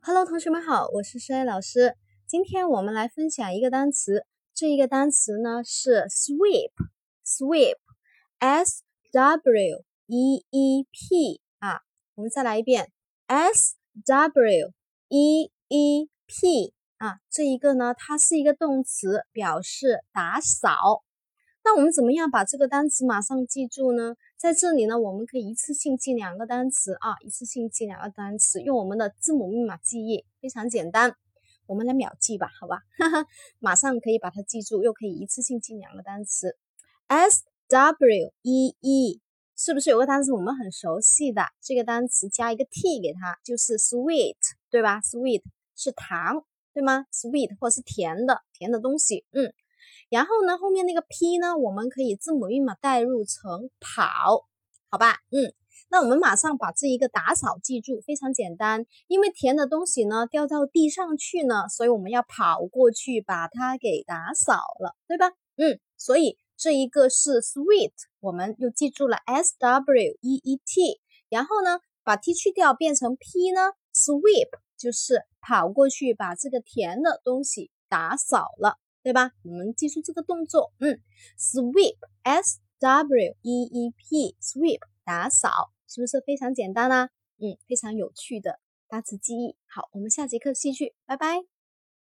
Hello，同学们好，我是诗老师。今天我们来分享一个单词，这一个单词呢是 sweep，sweep，s w e e p 啊，我们再来一遍，s w e e p 啊，这一个呢，它是一个动词，表示打扫。那我们怎么样把这个单词马上记住呢？在这里呢，我们可以一次性记两个单词啊，一次性记两个单词，用我们的字母密码记忆，非常简单。我们来秒记吧，好吧，哈哈，马上可以把它记住，又可以一次性记两个单词。S W E E，是不是有个单词我们很熟悉的？这个单词加一个 T 给它，就是 sweet，对吧？sweet 是糖，对吗？sweet 或是甜的，甜的东西，嗯。然后呢，后面那个 P 呢，我们可以字母密码代入成跑，好吧？嗯，那我们马上把这一个打扫记住，非常简单。因为甜的东西呢掉到地上去呢，所以我们要跑过去把它给打扫了，对吧？嗯，所以这一个是 sweet，我们又记住了 S W E E T。然后呢，把 T 去掉变成 P 呢，sweep 就是跑过去把这个甜的东西打扫了。对吧？我们记住这个动作，嗯，sweep，s w e e p，sweep，打扫，是不是非常简单呢？嗯，非常有趣的单词记忆。好，我们下节课继续，拜拜。